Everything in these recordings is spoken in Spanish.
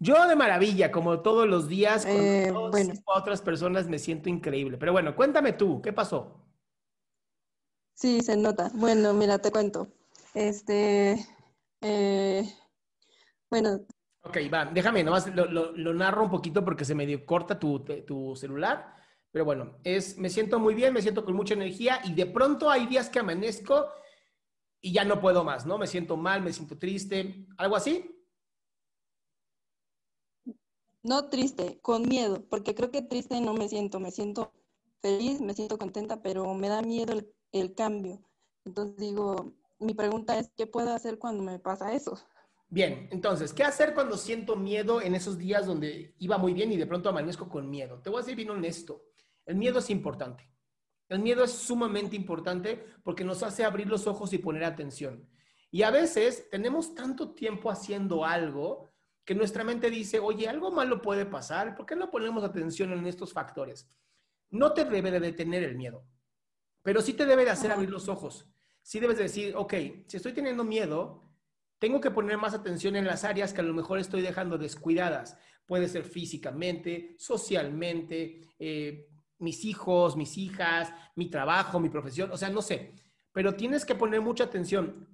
Yo de maravilla, como todos los días, con Eh, todas bueno. otras personas me siento increíble. Pero bueno, cuéntame tú, ¿qué pasó? Sí, se nota. Bueno, mira, te cuento. Este, eh, bueno, Ok, va, déjame, nomás lo, lo- lo narro un poquito porque se medio corta tu, tu celular. Pero bueno, es, me siento muy bien, me siento con mucha energía y de pronto hay días que amanezco y ya no puedo más, ¿no? Me siento mal, me siento triste, algo así. No triste, con miedo, porque creo que triste no me siento, me siento feliz, me siento contenta, pero me da miedo el, cambio. Entonces digo, mi pregunta es, ¿qué puedo hacer cuando me pasa eso? Bien, entonces, ¿qué hacer cuando siento miedo en esos días donde iba muy bien y de pronto amanezco con miedo? Te voy a ser bien honesto. El miedo es importante. El miedo es sumamente importante porque nos hace abrir los ojos y poner atención. Y a veces tenemos tanto tiempo haciendo algo que nuestra mente dice, oye, algo malo puede pasar, ¿por qué no ponemos atención en estos factores? No te debe de detener el miedo, pero sí te debe de hacer abrir los ojos. Sí debes de decir, ok, si estoy teniendo miedo, tengo que poner más atención en las áreas que a lo mejor estoy dejando descuidadas. Puede ser físicamente, socialmente, eh, mis hijos, mis hijas, mi trabajo, mi profesión, o sea, no sé. Pero tienes que poner mucha atención.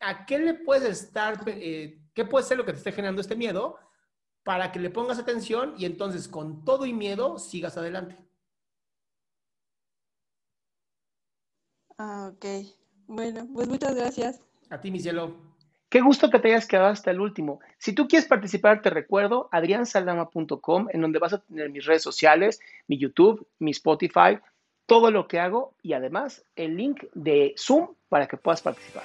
¿A qué le puedes estar, eh, qué puede ser lo que te esté generando este miedo para que le pongas atención y entonces con todo y miedo sigas adelante? Ah, ok. Bueno, pues muchas gracias. A ti, mi cielo. Qué gusto que te hayas quedado hasta el último. Si tú quieres participar, te recuerdo adriansaldama.com, en donde vas a tener mis redes sociales, mi YouTube, mi Spotify, todo lo que hago y además el link de Zoom para que puedas participar.